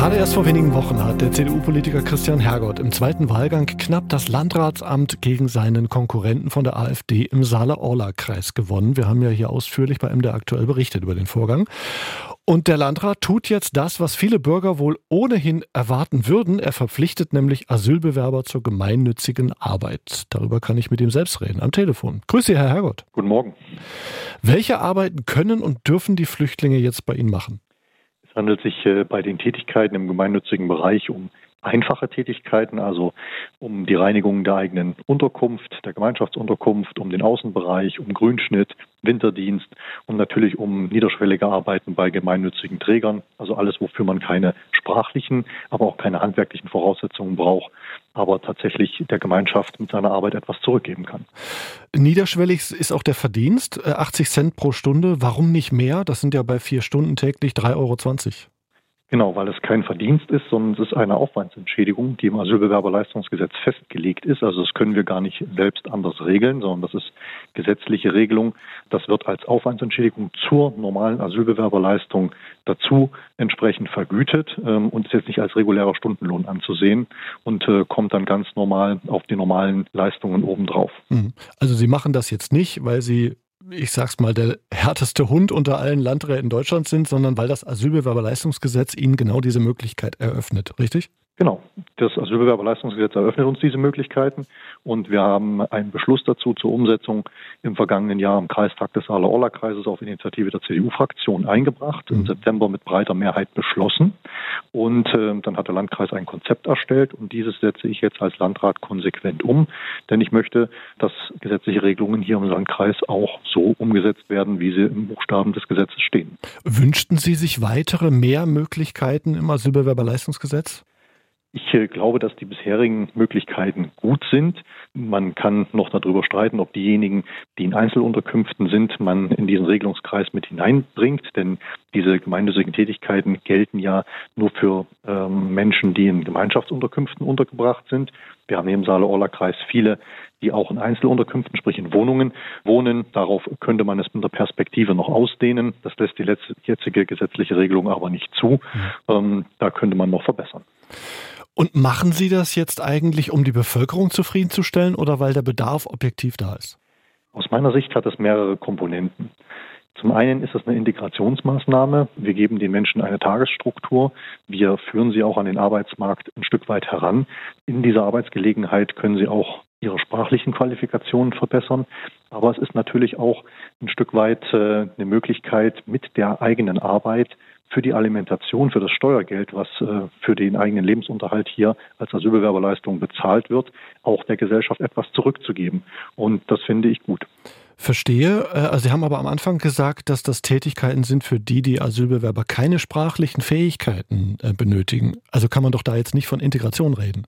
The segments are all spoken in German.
Gerade erst vor wenigen Wochen hat der CDU-Politiker Christian Hergott im zweiten Wahlgang knapp das Landratsamt gegen seinen Konkurrenten von der AfD im Saale-Orla-Kreis gewonnen. Wir haben ja hier ausführlich bei MDR aktuell berichtet über den Vorgang. Und der Landrat tut jetzt das, was viele Bürger wohl ohnehin erwarten würden. Er verpflichtet nämlich Asylbewerber zur gemeinnützigen Arbeit. Darüber kann ich mit ihm selbst reden, am Telefon. Grüße Sie, Herr Herrgott. Guten Morgen. Welche Arbeiten können und dürfen die Flüchtlinge jetzt bei Ihnen machen? Es handelt sich äh, bei den Tätigkeiten im gemeinnützigen Bereich um einfache Tätigkeiten, also um die Reinigung der eigenen Unterkunft, der Gemeinschaftsunterkunft, um den Außenbereich, um Grünschnitt, Winterdienst und natürlich um niederschwellige Arbeiten bei gemeinnützigen Trägern, also alles, wofür man keine sprachlichen, aber auch keine handwerklichen Voraussetzungen braucht, aber tatsächlich der Gemeinschaft mit seiner Arbeit etwas zurückgeben kann. Niederschwellig ist auch der Verdienst, 80 äh, Cent pro Stunde. Warum nicht mehr? Das sind ja bei vier Stunden täglich 3,20 Euro. Genau, weil es kein Verdienst ist, sondern es ist eine Aufwandsentschädigung, die im Asylbewerberleistungsgesetz festgelegt ist. Also das können wir gar nicht selbst anders regeln, sondern das ist gesetzliche Regelung. Das wird als Aufwandsentschädigung zur normalen Asylbewerberleistung dazu entsprechend vergütet ähm, und ist jetzt nicht als regulärer Stundenlohn anzusehen und äh, kommt dann ganz normal auf die normalen Leistungen obendrauf. Mhm. Also Sie machen das jetzt nicht, weil Sie ich sag's mal, der härteste Hund unter allen Landräten Deutschlands sind, sondern weil das Asylbewerberleistungsgesetz ihnen genau diese Möglichkeit eröffnet, richtig? Genau. Das Asylbewerberleistungsgesetz eröffnet uns diese Möglichkeiten und wir haben einen Beschluss dazu zur Umsetzung im vergangenen Jahr im Kreistag des Saale-Orla-Kreises auf Initiative der CDU-Fraktion eingebracht, im mhm. September mit breiter Mehrheit beschlossen. Und äh, dann hat der Landkreis ein Konzept erstellt und dieses setze ich jetzt als Landrat konsequent um, denn ich möchte, dass gesetzliche Regelungen hier im Landkreis auch so umgesetzt werden, wie sie im Buchstaben des Gesetzes stehen. Wünschten Sie sich weitere mehr Möglichkeiten im Asylbewerberleistungsgesetz? Ich äh, glaube, dass die bisherigen Möglichkeiten gut sind. Man kann noch darüber streiten, ob diejenigen, die in Einzelunterkünften sind, man in diesen Regelungskreis mit hineinbringt. Denn diese gemeinnützigen Tätigkeiten gelten ja nur für ähm, Menschen, die in Gemeinschaftsunterkünften untergebracht sind. Wir haben im Saale-Orla-Kreis viele, die auch in Einzelunterkünften, sprich in Wohnungen wohnen. Darauf könnte man es mit der Perspektive noch ausdehnen. Das lässt die letzte, jetzige gesetzliche Regelung aber nicht zu. Ähm, da könnte man noch verbessern. Und machen Sie das jetzt eigentlich, um die Bevölkerung zufriedenzustellen oder weil der Bedarf objektiv da ist? Aus meiner Sicht hat es mehrere Komponenten. Zum einen ist es eine Integrationsmaßnahme. Wir geben den Menschen eine Tagesstruktur. Wir führen sie auch an den Arbeitsmarkt ein Stück weit heran. In dieser Arbeitsgelegenheit können sie auch ihre sprachlichen Qualifikationen verbessern. Aber es ist natürlich auch ein Stück weit äh, eine Möglichkeit, mit der eigenen Arbeit für die Alimentation, für das Steuergeld, was äh, für den eigenen Lebensunterhalt hier als Asylbewerberleistung bezahlt wird, auch der Gesellschaft etwas zurückzugeben. Und das finde ich gut. Verstehe. Äh, also Sie haben aber am Anfang gesagt, dass das Tätigkeiten sind, für die die Asylbewerber keine sprachlichen Fähigkeiten äh, benötigen. Also kann man doch da jetzt nicht von Integration reden.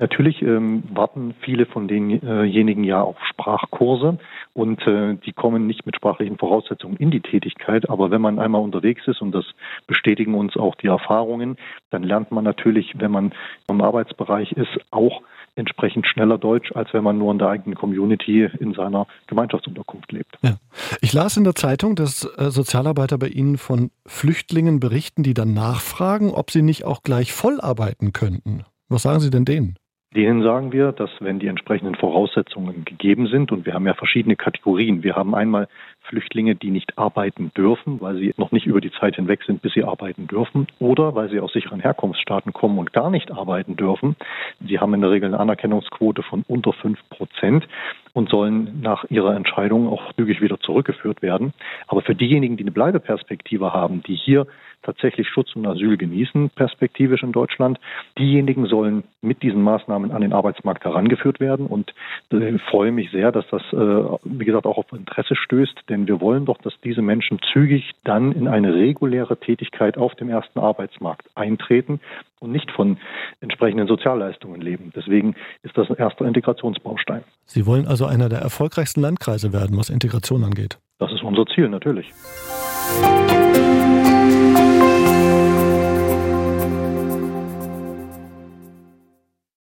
Natürlich ähm, warten viele von denjenigen ja auf Sprachkurse und äh, die kommen nicht mit sprachlichen Voraussetzungen in die Tätigkeit. Aber wenn man einmal unterwegs ist, und das bestätigen uns auch die Erfahrungen, dann lernt man natürlich, wenn man im Arbeitsbereich ist, auch entsprechend schneller Deutsch, als wenn man nur in der eigenen Community in seiner Gemeinschaftsunterkunft lebt. Ja. Ich las in der Zeitung, dass äh, Sozialarbeiter bei Ihnen von Flüchtlingen berichten, die dann nachfragen, ob sie nicht auch gleich voll arbeiten könnten. Was sagen Sie denn denen? Denen sagen wir, dass wenn die entsprechenden Voraussetzungen gegeben sind, und wir haben ja verschiedene Kategorien. Wir haben einmal Flüchtlinge, die nicht arbeiten dürfen, weil sie noch nicht über die Zeit hinweg sind, bis sie arbeiten dürfen, oder weil sie aus sicheren Herkunftsstaaten kommen und gar nicht arbeiten dürfen. Sie haben in der Regel eine Anerkennungsquote von unter fünf Prozent und sollen nach ihrer Entscheidung auch zügig wieder zurückgeführt werden. Aber für diejenigen, die eine Bleibeperspektive haben, die hier tatsächlich Schutz und Asyl genießen, perspektivisch in Deutschland. Diejenigen sollen mit diesen Maßnahmen an den Arbeitsmarkt herangeführt werden und äh, freue mich sehr, dass das, äh, wie gesagt, auch auf Interesse stößt, denn wir wollen doch, dass diese Menschen zügig dann in eine reguläre Tätigkeit auf dem ersten Arbeitsmarkt eintreten und nicht von entsprechenden Sozialleistungen leben. Deswegen ist das ein erster Integrationsbaustein. Sie wollen also einer der erfolgreichsten Landkreise werden, was Integration angeht. Das ist unser Ziel, natürlich. Música